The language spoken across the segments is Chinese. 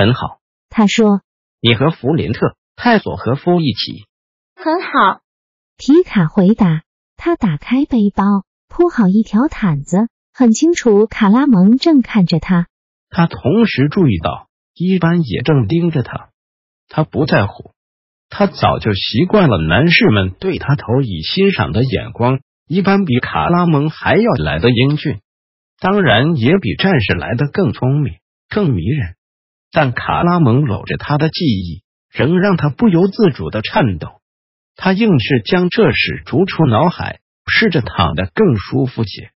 很好，他说你和弗林特·泰索和夫一起。很好，皮卡回答。他打开背包，铺好一条毯子，很清楚卡拉蒙正看着他。他同时注意到伊班也正盯着他。他不在乎，他早就习惯了男士们对他投以欣赏的眼光。一般比卡拉蒙还要来的英俊，当然也比战士来的更聪明、更迷人。但卡拉蒙搂着他的记忆，仍让他不由自主的颤抖。他硬是将这事逐出脑海，试着躺得更舒服些。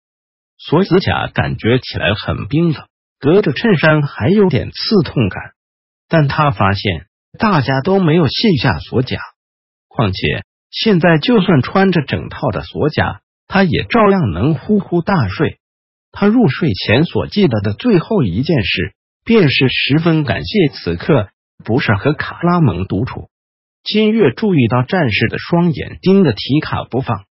锁子甲感觉起来很冰冷，隔着衬衫还有点刺痛感。但他发现大家都没有卸下锁甲，况且现在就算穿着整套的锁甲，他也照样能呼呼大睡。他入睡前所记得的最后一件事。便是十分感谢此刻不是和卡拉蒙独处。金月注意到战士的双眼盯着提卡不放，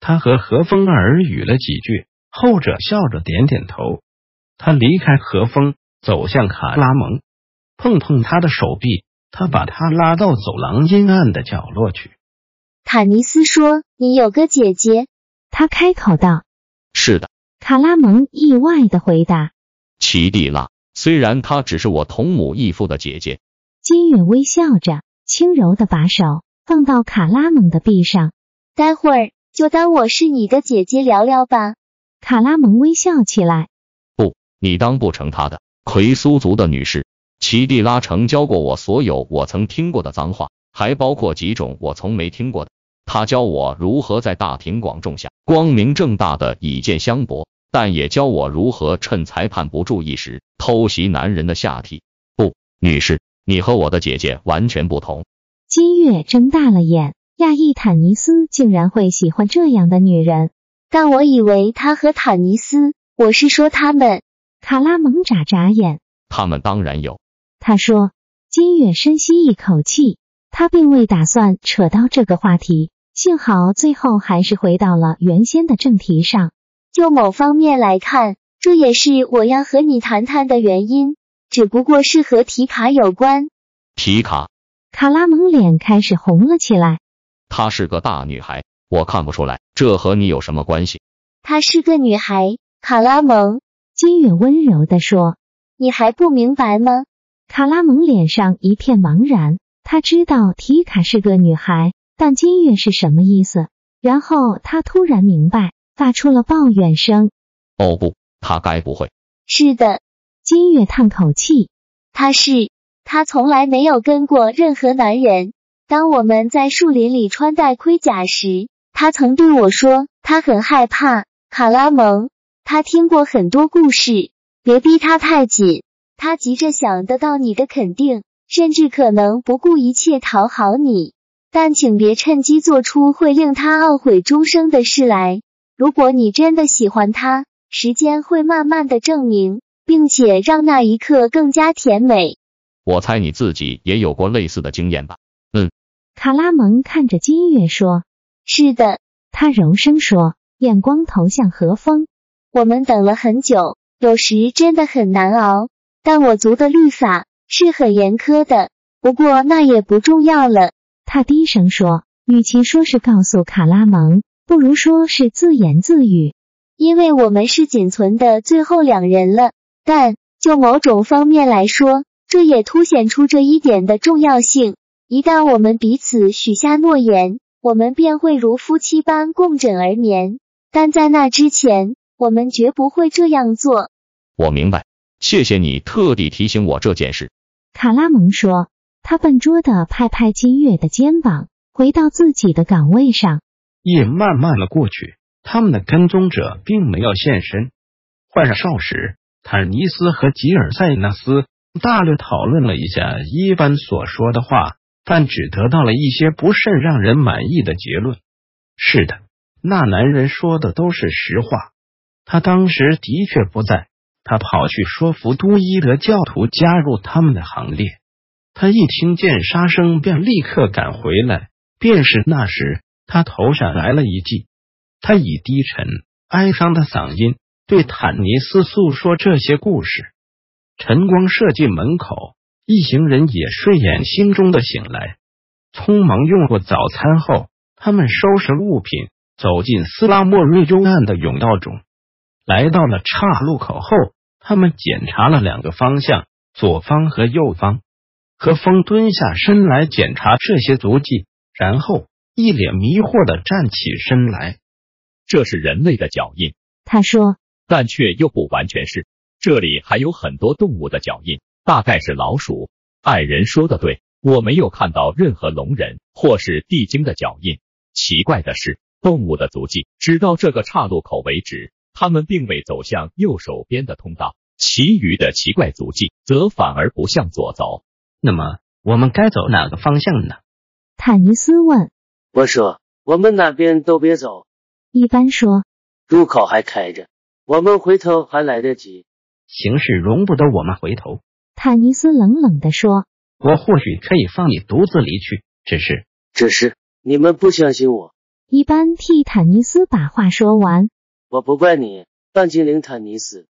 他和何风耳语了几句，后者笑着点点头。他离开何风，走向卡拉蒙，碰碰他的手臂，他把他拉到走廊阴暗的角落去。坦尼斯说：“你有个姐姐。”他开口道：“是的。”卡拉蒙意外的回答：“奇蒂拉。”虽然她只是我同母异父的姐姐，金月微笑着，轻柔的把手放到卡拉蒙的臂上。待会儿就当我是你的姐姐聊聊吧。卡拉蒙微笑起来。不，你当不成她的。奎苏族的女士奇蒂拉曾教过我所有我曾听过的脏话，还包括几种我从没听过的。她教我如何在大庭广众下光明正大的以剑相搏。但也教我如何趁裁判不注意时偷袭男人的下体。不，女士，你和我的姐姐完全不同。金月睁大了眼，亚裔坦尼斯竟然会喜欢这样的女人。但我以为他和坦尼斯，我是说他们。卡拉蒙眨眨眼，他们当然有。他说。金月深吸一口气，他并未打算扯到这个话题，幸好最后还是回到了原先的正题上。就某方面来看，这也是我要和你谈谈的原因，只不过是和提卡有关。提卡，卡拉蒙脸开始红了起来。她是个大女孩，我看不出来，这和你有什么关系？她是个女孩，卡拉蒙。金月温柔的说：“你还不明白吗？”卡拉蒙脸上一片茫然，他知道提卡是个女孩，但金月是什么意思？然后他突然明白。发出了抱怨声。哦不，他该不会是的。金月叹口气。他是，他从来没有跟过任何男人。当我们在树林里穿戴盔甲时，他曾对我说，他很害怕卡拉蒙。他听过很多故事。别逼他太紧，他急着想得到你的肯定，甚至可能不顾一切讨好你。但请别趁机做出会令他懊悔终生的事来。如果你真的喜欢他，时间会慢慢的证明，并且让那一刻更加甜美。我猜你自己也有过类似的经验吧？嗯。卡拉蒙看着金月说：“是的。”他柔声说，眼光投向何风。我们等了很久，有时真的很难熬。但我族的律法是很严苛的，不过那也不重要了。他低声说，与其说是告诉卡拉蒙。不如说是自言自语，因为我们是仅存的最后两人了。但就某种方面来说，这也凸显出这一点的重要性。一旦我们彼此许下诺言，我们便会如夫妻般共枕而眠。但在那之前，我们绝不会这样做。我明白，谢谢你特地提醒我这件事。卡拉蒙说，他笨拙的拍拍金月的肩膀，回到自己的岗位上。夜慢慢的过去，他们的跟踪者并没有现身。换上哨时，坦尼斯和吉尔塞纳斯大略讨论了一下伊班所说的话，但只得到了一些不甚让人满意的结论。是的，那男人说的都是实话。他当时的确不在，他跑去说服都伊德教徒加入他们的行列。他一听见杀声，便立刻赶回来。便是那时，他头上来了一记。他以低沉哀伤的嗓音对坦尼斯诉说这些故事。晨光射进门口，一行人也睡眼惺忪的醒来，匆忙用过早餐后，他们收拾物品，走进斯拉莫瑞幽暗的甬道中。来到了岔路口后，他们检查了两个方向，左方和右方。何风蹲下身来检查这些足迹，然后一脸迷惑的站起身来。这是人类的脚印，他说，但却又不完全是。这里还有很多动物的脚印，大概是老鼠。爱人说的对，我没有看到任何龙人或是地精的脚印。奇怪的是，动物的足迹直到这个岔路口为止，他们并未走向右手边的通道，其余的奇怪足迹则反而不向左走。那么我们该走哪个方向呢？坦尼斯问。我说，我们哪边都别走。一般说，入口还开着，我们回头还来得及。形势容不得我们回头。坦尼斯冷冷地说。我或许可以放你独自离去，只是，只是你们不相信我。一般替坦尼斯把话说完。我不怪你，半精灵坦尼斯。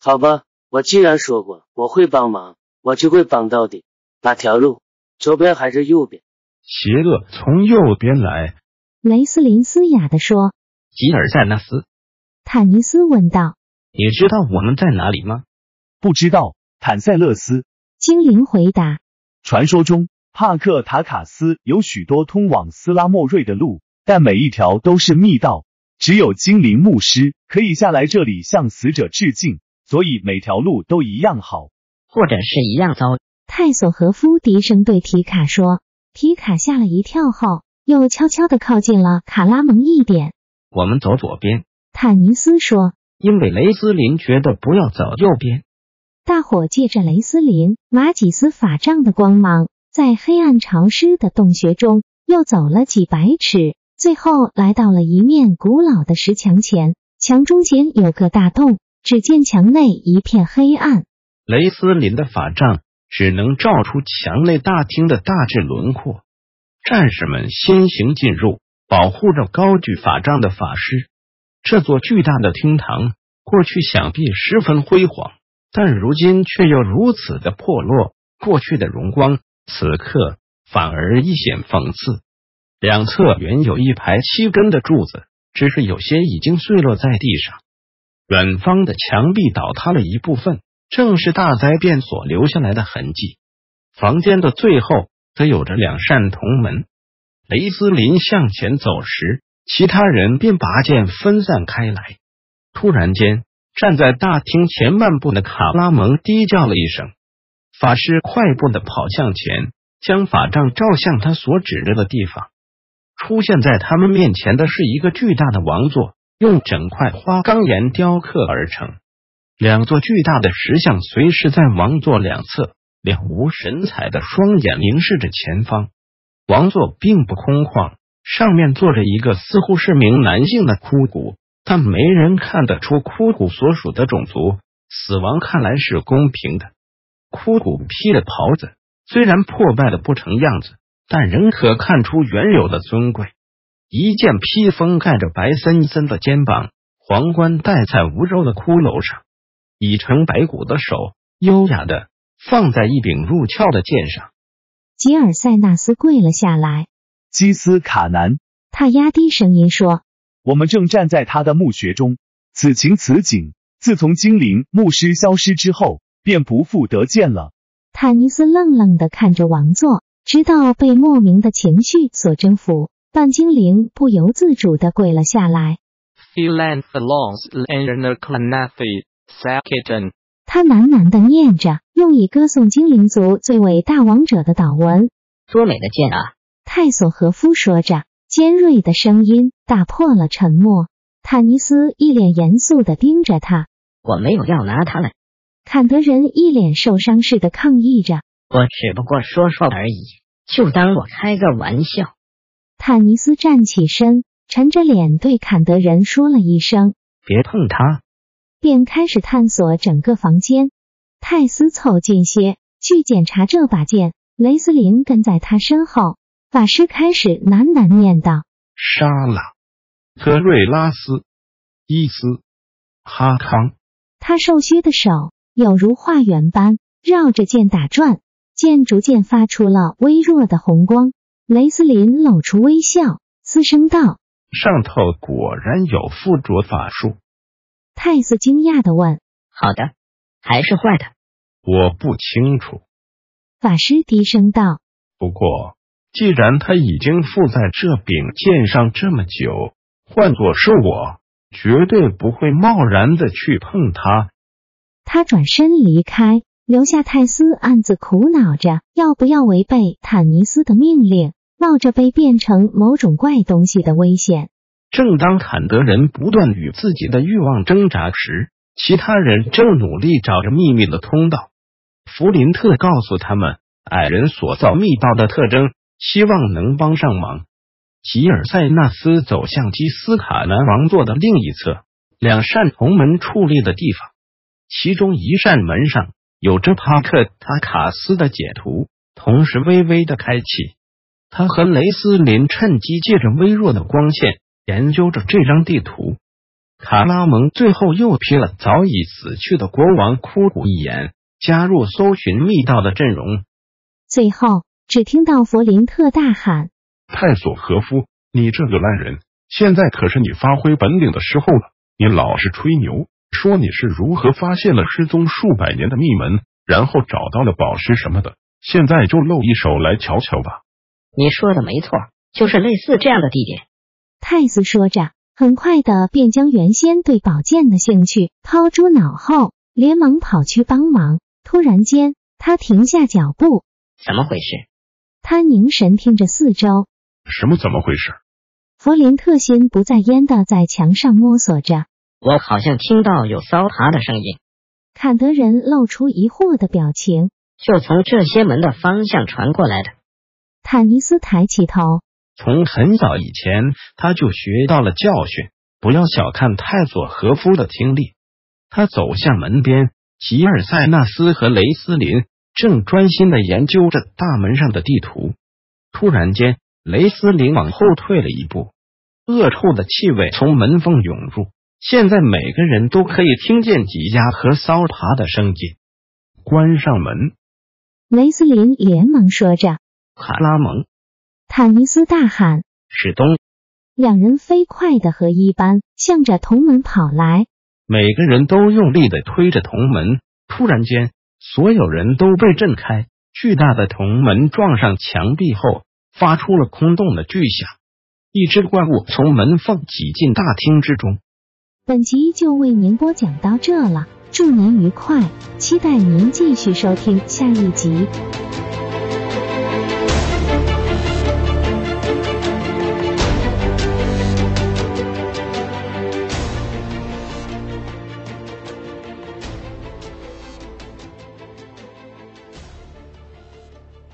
好吧，我既然说过我会帮忙，我就会帮到底。哪条路？左边还是右边？邪恶从右边来。雷斯林嘶哑的说。吉尔塞纳斯。坦尼斯问道。你知道我们在哪里吗？不知道。坦塞勒斯。精灵回答。传说中，帕克塔卡斯有许多通往斯拉莫瑞的路，但每一条都是密道。只有精灵牧师可以下来这里向死者致敬，所以每条路都一样好，或者是一样糟。泰索和夫低声对提卡说：“提卡吓了一跳后，又悄悄的靠近了卡拉蒙一点。我们走左边。”坦尼斯说：“因为雷斯林觉得不要走右边。”大伙借着雷斯林马吉斯法杖的光芒，在黑暗潮湿的洞穴中又走了几百尺，最后来到了一面古老的石墙前。墙中间有个大洞，只见墙内一片黑暗。雷斯林的法杖。只能照出墙内大厅的大致轮廓。战士们先行进入，保护着高举法杖的法师。这座巨大的厅堂过去想必十分辉煌，但如今却又如此的破落。过去的荣光，此刻反而一显讽刺。两侧原有一排七根的柱子，只是有些已经碎落在地上。远方的墙壁倒塌了一部分。正是大灾变所留下来的痕迹。房间的最后则有着两扇铜门。雷斯林向前走时，其他人便拔剑分散开来。突然间，站在大厅前半部的卡拉蒙低叫了一声。法师快步的跑向前，将法杖照向他所指着的地方。出现在他们面前的是一个巨大的王座，用整块花岗岩雕刻而成。两座巨大的石像随时在王座两侧，两无神采的双眼凝视着前方。王座并不空旷，上面坐着一个似乎是名男性的枯骨，但没人看得出枯骨所属的种族。死亡看来是公平的。枯骨披着袍子，虽然破败的不成样子，但仍可看出原有的尊贵。一件披风盖着白森森的肩膀，皇冠戴在无肉的骷髅上。已成白骨的手，优雅的放在一柄入鞘的剑上。吉尔塞纳斯跪了下来。基斯卡南，他压低声音说：“我们正站在他的墓穴中，此情此景，自从精灵牧师消失之后，便不复得见了。”坦尼斯愣愣的看着王座，直到被莫名的情绪所征服，半精灵不由自主的跪了下来。他喃喃的念着，用以歌颂精灵族最伟大王者的祷文。多美的剑啊！泰索和夫说着，尖锐的声音打破了沉默。坦尼斯一脸严肃的盯着他。我没有要拿它们，坎德人一脸受伤似的抗议着。我只不过说说而已，就当我开个玩笑。坦尼斯站起身，沉着脸对坎德人说了一声别碰他。”便开始探索整个房间。泰斯凑近些去检查这把剑，雷斯林跟在他身后。法师开始喃喃念道：“杀了特瑞拉斯、伊斯、哈康。”他瘦削的手有如画圆般绕着剑打转，剑逐渐发出了微弱的红光。雷斯林露出微笑，嘶声道：“上头果然有附着法术。”泰斯惊讶的问：“好的，还是坏的？”我不清楚。法师低声道：“不过，既然他已经附在这柄剑上这么久，换作是我，绝对不会贸然的去碰它。”他转身离开，留下泰斯暗自苦恼着要不要违背坦尼斯的命令，冒着被变成某种怪东西的危险。正当坎德人不断与自己的欲望挣扎时，其他人正努力找着秘密的通道。弗林特告诉他们矮人所造密道的特征，希望能帮上忙。吉尔塞纳斯走向基斯卡南王座的另一侧，两扇铜门矗立的地方，其中一扇门上有着帕克塔卡斯的解图，同时微微的开启。他和雷斯林趁机借着微弱的光线。研究着这张地图，卡拉蒙最后又瞥了早已死去的国王枯骨一眼，加入搜寻密道的阵容。最后，只听到弗林特大喊：“泰索和夫，你这个烂人！现在可是你发挥本领的时候了！你老是吹牛，说你是如何发现了失踪数百年的密门，然后找到了宝石什么的。现在就露一手来瞧瞧吧！”你说的没错，就是类似这样的地点。泰斯说着，很快的便将原先对宝剑的兴趣抛诸脑后，连忙跑去帮忙。突然间，他停下脚步。怎么回事？他凝神听着四周。什么？怎么回事？弗林特心不在焉的在墙上摸索着。我好像听到有骚爬的声音。坎德人露出疑惑的表情。就从这些门的方向传过来的。坦尼斯抬起头。从很早以前，他就学到了教训，不要小看泰佐和夫的听力。他走向门边，吉尔塞纳斯和雷斯林正专心的研究着大门上的地图。突然间，雷斯林往后退了一步，恶臭的气味从门缝涌入。现在每个人都可以听见挤压和骚爬的声音。关上门！雷斯林连忙说着。卡拉蒙。坦尼斯大喊：“史东！”两人飞快的和一般向着铜门跑来，每个人都用力的推着铜门。突然间，所有人都被震开，巨大的铜门撞上墙壁后，发出了空洞的巨响。一只怪物从门缝挤进大厅之中。本集就为您播讲到这了，祝您愉快，期待您继续收听下一集。